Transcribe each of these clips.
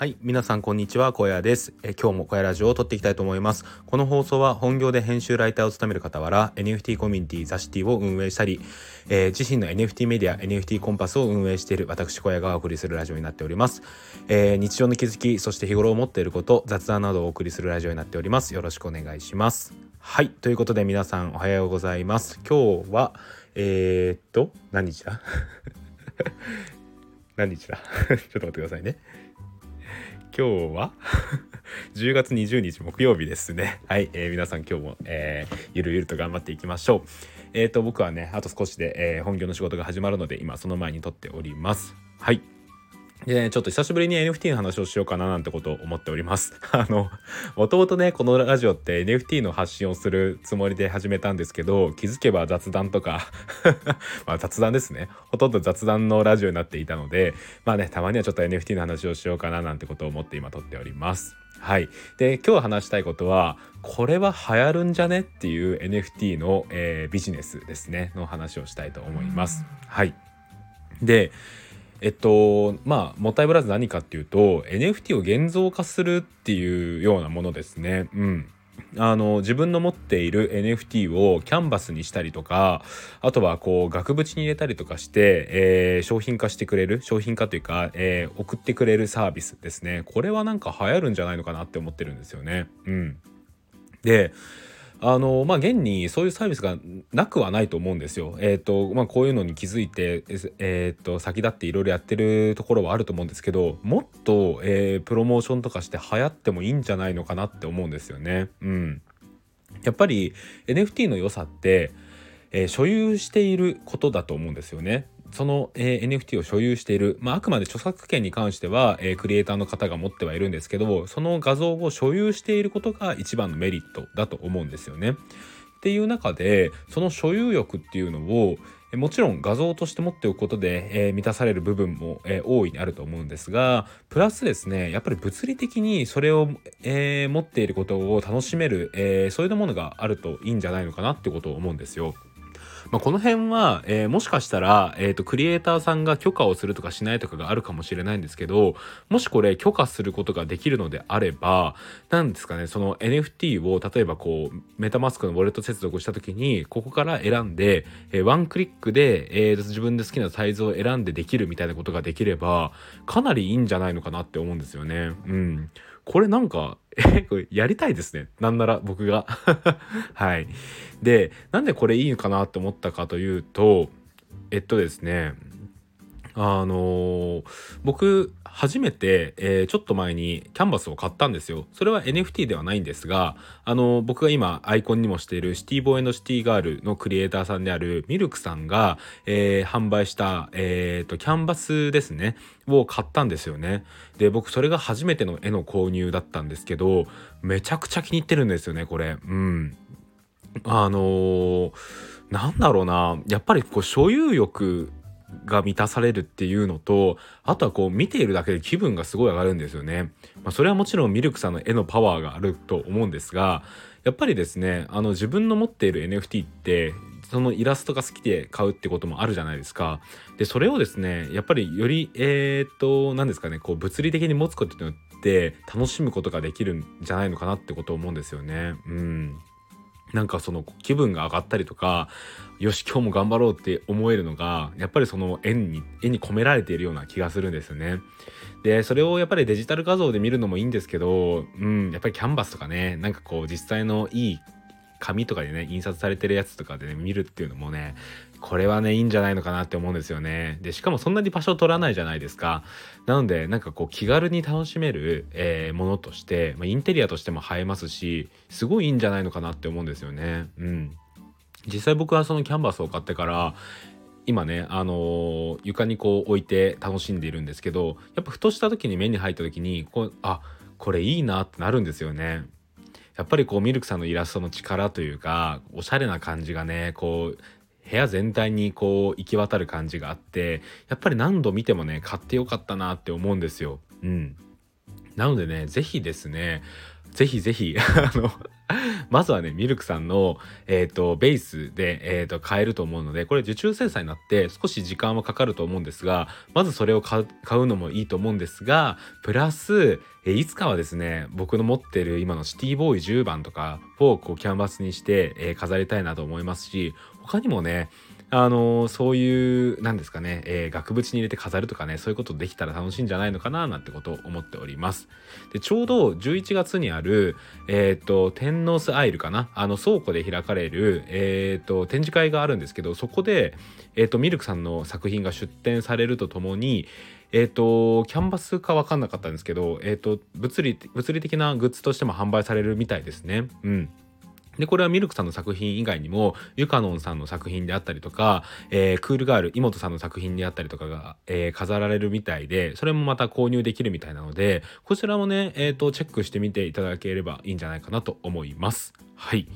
はい皆さんこんにちは小屋です。え今日も小屋ラジオを撮っていきたいと思います。この放送は本業で編集ライターを務める傍ら NFT コミュニティザシティを運営したり、えー、自身の NFT メディア NFT コンパスを運営している私小屋がお送りするラジオになっております、えー、日常の気づきそして日頃思っていること雑談などをお送りするラジオになっております。よろしくお願いします。はいということで皆さんおはようございます。今日はえー、っと何日だ？何日だ？ちょっと待ってくださいね。今日は？10月20日木曜日ですね。はい、えー、皆さん今日も、えー、ゆるゆると頑張っていきましょう。えっ、ー、と、僕はね、あと少しで、えー、本業の仕事が始まるので、今その前に撮っております。はい。で、ね、ちょっと久しぶりに NFT の話をしようかななんてことを思っております。あの、もともとね、このラジオって NFT の発信をするつもりで始めたんですけど、気づけば雑談とか まあ雑談ですね。ほとんど雑談のラジオになっていたので、まあね、たまにはちょっと NFT の話をしようかななんてことを思って今撮っております。はい。で、今日話したいことは、これは流行るんじゃねっていう NFT の、えー、ビジネスですね、の話をしたいと思います。はい。で、えっとまあもったいぶらず何かっていうと NFT を現像化するっていうようなものですね。うんあの自分の持っている NFT をキャンバスにしたりとかあとはこう額縁に入れたりとかして、えー、商品化してくれる商品化というか、えー、送ってくれるサービスですねこれはなんか流行るんじゃないのかなって思ってるんですよね。うん、であのまあ現にそういうサービスがなくはないと思うんですよ。えっ、ー、とまあこういうのに気づいてえっ、ー、と先立っていろいろやってるところはあると思うんですけどもっと、えー、プロモーションとかして流行ってもいいんじゃないのかなって思うんですよね。うん。やっぱり NFT の良さって、えー、所有していることだと思うんですよね。その、えー、NFT を所有している、まあ、あくまで著作権に関しては、えー、クリエイターの方が持ってはいるんですけどその画像を所有していることが一番のメリットだと思うんですよね。っていう中でその所有欲っていうのをもちろん画像として持っておくことで、えー、満たされる部分も、えー、大いにあると思うんですがプラスですねやっぱり物理的にそれを、えー、持っていることを楽しめる、えそういうものがあるといいんじゃないのかなってことを思うんですよ。まあ、この辺は、えー、もしかしたら、えーと、クリエイターさんが許可をするとかしないとかがあるかもしれないんですけどもしこれ許可することができるのであれば何ですかねその NFT を例えばこうメタマスクのウォレット接続した時にここから選んで、えー、ワンクリックで、えー、自分で好きなサイズを選んでできるみたいなことができればかなりいいんじゃないのかなって思うんですよね。うん、これなんかえこれやりたいですね。なんなら僕が。はい。で、なんでこれいいのかなって思ったかというと、えっとですね、あのー、僕初めて、えー、ちょっと前にキャンバスを買ったんですよ。それは NFT ではないんですが、あのー、僕が今アイコンにもしているシティボーイシティガールのクリエイターさんであるミルクさんが、えー、販売した、えーと、キャンバスですねを買ったんですよね。で僕それが初めての絵の購入だったんですけどめちゃくちゃ気に入ってるんですよねこれ。うん。あのー、なんだろうなやっぱりこう所有欲が満たされるっていうのとあとはこう見ているだけで気分がすごい上がるんですよね。まあ、それはもちろんミルクさんの絵のパワーがあると思うんですがやっぱりですねあの自分の持っている NFT ってそのイラストが好きで買うってこともあるじゃないですか。でそれをですねやっぱりよりえー、っと何ですかねこう物理的に持つことによって楽しむことができるんじゃないのかなってことを思うんですよね。うんなんかその気分が上がったりとかよし今日も頑張ろうって思えるのがやっぱりその絵に絵に込められているような気がするんですよね。でそれをやっぱりデジタル画像で見るのもいいんですけど、うん、やっぱりキャンバスとかねなんかこう実際のいい紙とかでね印刷されてるやつとかでね見るっていうのもねこれはねいいんじゃないのかなって思うんですよね。でしかもそんなに場所を取らないじゃないですか。なのでなんかこう気軽に楽しめる、えー、ものとして、まあ、インテリアとしても映えますしすごいいいんじゃないのかなって思うんですよね。うん。実際僕はそのキャンバスを買ってから今ね、あのー、床にこう置いて楽しんでいるんですけどやっぱふとした時に目に入った時にこうあこれいいなってなるんですよね。やっぱりこうミルクさんのイラストの力というかおしゃれな感じがねこう部屋全体にこう行き渡る感じがあってやっぱり何度見てもね買ってよかったなって思うんですよ。うん、なのでね是非ですねぜひぜひ あのまずはねミルクさんの、えーと、ベースで、えーと、買えると思うのでこれ受注生産になって少し時間はかかると思うんですがまずそれを買うのもいいと思うんですがプラス、えー、いつかはですね僕の持ってる今のシティボーイ10番とかフォークをキャンバスにして、えー、飾りたいなと思いますし他にもねあのそういう何ですかね、えー、額縁に入れて飾るとかねそういうことできたら楽しいんじゃないのかななんてことを思っておりますでちょうど11月にあるえっ、ー、と天皇スアイルかなあの倉庫で開かれるえっ、ー、と展示会があるんですけどそこでえっ、とミルクさんの作品が出展されるとともにえっ、と、キャンバスか分かんなかったんですけど、えっ、と、物理、物理的なグッズとしても販売されるみたいですね。うん。で、これはミルクさんの作品以外にも、ゆかのんさんの作品であったりとか、えー、クールガール、妹さんの作品であったりとかが、えー、飾られるみたいで、それもまた購入できるみたいなので、こちらもね、えっ、ー、と、チェックしてみていただければいいんじゃないかなと思います。はい。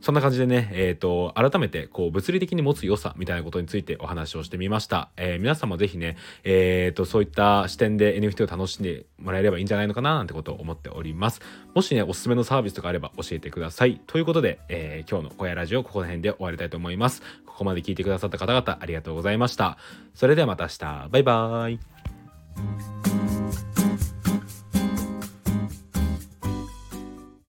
そんな感じでね、えっ、ー、と、改めて、こう、物理的に持つ良さみたいなことについてお話をしてみました。えー、皆さんもぜひね、えっ、ー、と、そういった視点で NFT を楽しんでもらえればいいんじゃないのかななんてことを思っております。もしね、おすすめのサービスとかあれば教えてください。ということで、え今日の小屋ラジオ、ここら辺で終わりたいと思います。ここまで聞いてくださった方々、ありがとうございました。それではまた明日。バイバーイ。